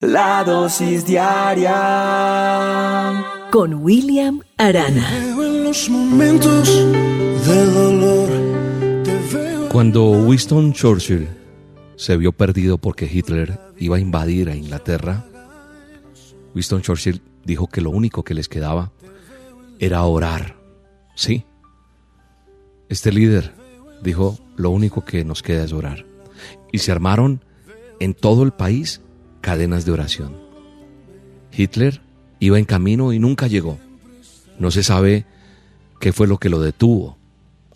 La dosis diaria con William Arana. Cuando Winston Churchill se vio perdido porque Hitler iba a invadir a Inglaterra, Winston Churchill dijo que lo único que les quedaba era orar. Sí. Este líder dijo, lo único que nos queda es orar. Y se armaron en todo el país cadenas de oración. Hitler iba en camino y nunca llegó. No se sabe qué fue lo que lo detuvo.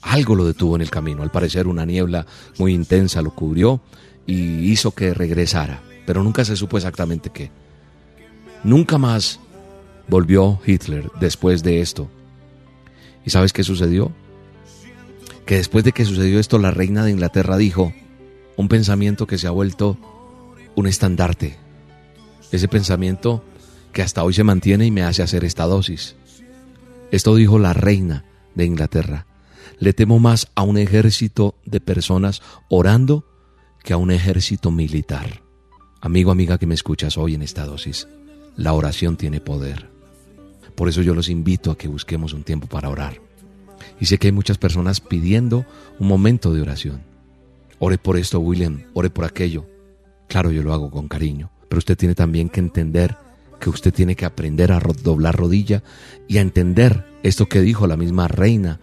Algo lo detuvo en el camino. Al parecer una niebla muy intensa lo cubrió y hizo que regresara. Pero nunca se supo exactamente qué. Nunca más volvió Hitler después de esto. ¿Y sabes qué sucedió? Que después de que sucedió esto, la reina de Inglaterra dijo un pensamiento que se ha vuelto un estandarte. Ese pensamiento que hasta hoy se mantiene y me hace hacer esta dosis. Esto dijo la reina de Inglaterra. Le temo más a un ejército de personas orando que a un ejército militar. Amigo, amiga que me escuchas hoy en esta dosis, la oración tiene poder. Por eso yo los invito a que busquemos un tiempo para orar. Y sé que hay muchas personas pidiendo un momento de oración. Ore por esto, William, ore por aquello. Claro, yo lo hago con cariño, pero usted tiene también que entender que usted tiene que aprender a doblar rodilla y a entender esto que dijo la misma reina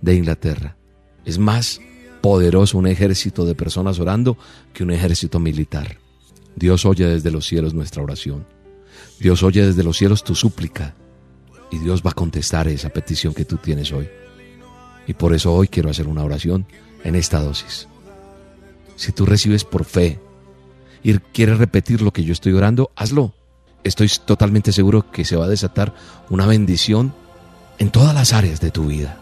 de Inglaterra. Es más poderoso un ejército de personas orando que un ejército militar. Dios oye desde los cielos nuestra oración. Dios oye desde los cielos tu súplica. Y Dios va a contestar esa petición que tú tienes hoy. Y por eso hoy quiero hacer una oración en esta dosis. Si tú recibes por fe y quieres repetir lo que yo estoy orando, hazlo. Estoy totalmente seguro que se va a desatar una bendición en todas las áreas de tu vida.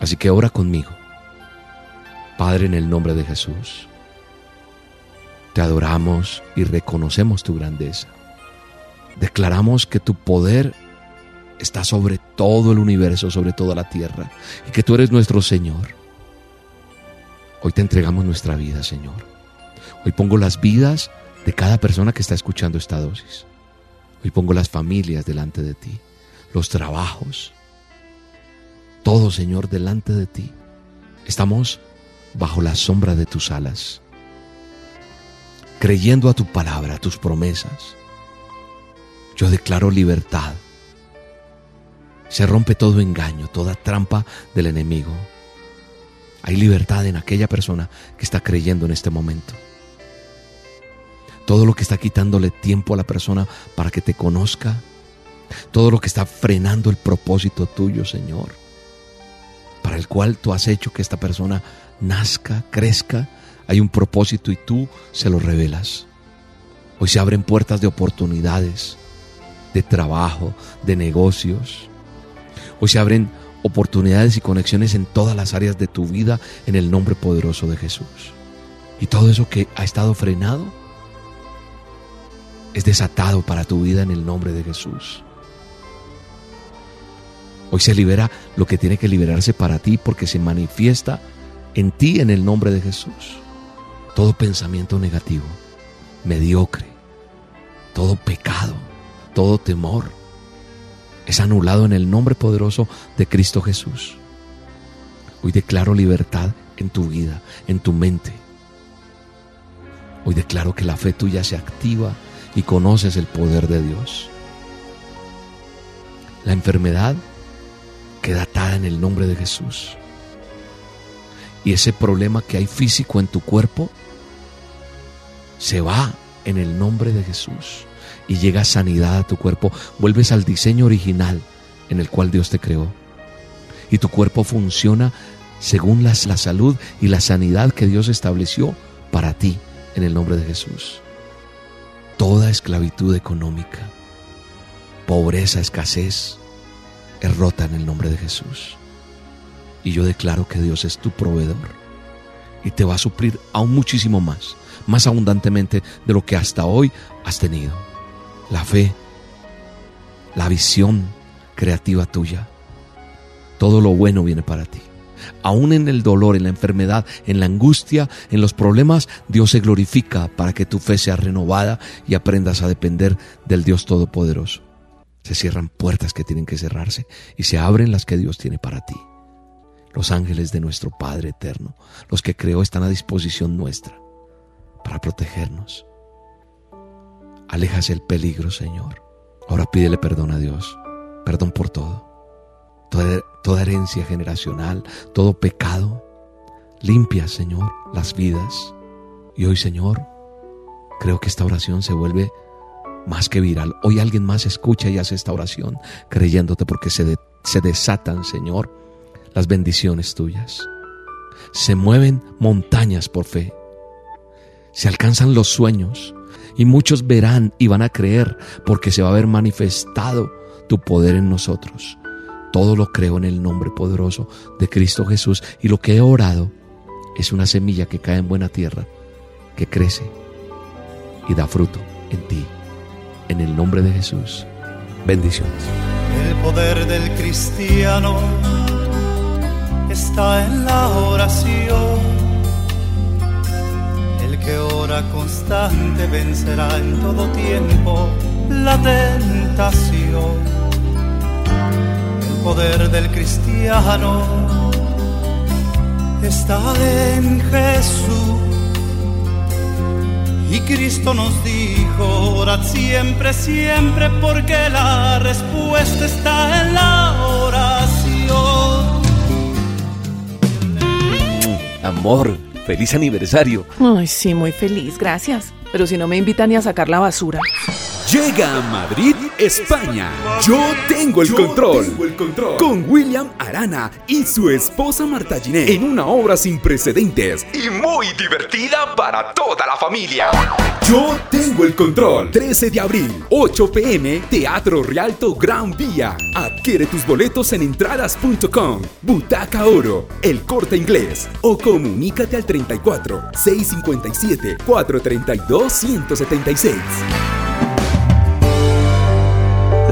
Así que ora conmigo. Padre, en el nombre de Jesús, te adoramos y reconocemos tu grandeza. Declaramos que tu poder está sobre todo el universo, sobre toda la tierra, y que tú eres nuestro Señor. Hoy te entregamos nuestra vida, Señor. Hoy pongo las vidas de cada persona que está escuchando esta dosis. Hoy pongo las familias delante de ti, los trabajos, todo Señor delante de ti. Estamos bajo la sombra de tus alas, creyendo a tu palabra, a tus promesas. Yo declaro libertad. Se rompe todo engaño, toda trampa del enemigo. Hay libertad en aquella persona que está creyendo en este momento todo lo que está quitándole tiempo a la persona para que te conozca, todo lo que está frenando el propósito tuyo, Señor, para el cual tú has hecho que esta persona nazca, crezca, hay un propósito y tú se lo revelas. Hoy se abren puertas de oportunidades, de trabajo, de negocios. Hoy se abren oportunidades y conexiones en todas las áreas de tu vida en el nombre poderoso de Jesús. Y todo eso que ha estado frenado, es desatado para tu vida en el nombre de Jesús. Hoy se libera lo que tiene que liberarse para ti porque se manifiesta en ti en el nombre de Jesús. Todo pensamiento negativo, mediocre, todo pecado, todo temor es anulado en el nombre poderoso de Cristo Jesús. Hoy declaro libertad en tu vida, en tu mente. Hoy declaro que la fe tuya se activa y conoces el poder de Dios. La enfermedad queda atada en el nombre de Jesús. Y ese problema que hay físico en tu cuerpo se va en el nombre de Jesús y llega sanidad a tu cuerpo. Vuelves al diseño original en el cual Dios te creó. Y tu cuerpo funciona según la salud y la sanidad que Dios estableció para ti en el nombre de Jesús toda esclavitud económica, pobreza, escasez, es rota en el nombre de Jesús. Y yo declaro que Dios es tu proveedor y te va a suplir aún muchísimo más, más abundantemente de lo que hasta hoy has tenido. La fe, la visión creativa tuya, todo lo bueno viene para ti. Aún en el dolor, en la enfermedad, en la angustia, en los problemas, Dios se glorifica para que tu fe sea renovada y aprendas a depender del Dios Todopoderoso. Se cierran puertas que tienen que cerrarse y se abren las que Dios tiene para ti. Los ángeles de nuestro Padre eterno, los que creó, están a disposición nuestra para protegernos. Alejas el peligro, Señor. Ahora pídele perdón a Dios. Perdón por todo. Toda, herencia generacional, todo pecado. Limpia, Señor, las vidas. Y hoy, Señor, creo que esta oración se vuelve más que viral. Hoy alguien más escucha y hace esta oración creyéndote porque se, se desatan, Señor, las bendiciones tuyas. Se mueven montañas por fe. Se alcanzan los sueños y muchos verán y van a creer porque se va a haber manifestado tu poder en nosotros. Todo lo creo en el nombre poderoso de Cristo Jesús y lo que he orado es una semilla que cae en buena tierra, que crece y da fruto en ti. En el nombre de Jesús. Bendiciones. El poder del cristiano está en la oración. El que ora constante vencerá en todo tiempo la tentación. El poder del cristiano está en Jesús. Y Cristo nos dijo, orad siempre, siempre, porque la respuesta está en la oración. Amor, feliz aniversario. Ay, sí, muy feliz, gracias. Pero si no me invitan ni a sacar la basura. Llega a Madrid, España. Yo tengo el, control. Con William Arana y su esposa Marta Giné en una obra sin precedentes y muy divertida para toda la familia. Yo tengo el control. 13 de abril, 8 pm, Teatro Rialto Gran Vía. Adquiere tus boletos en entradas.com, Butaca Oro, El Corte Inglés o comunícate al 34 657 432 176.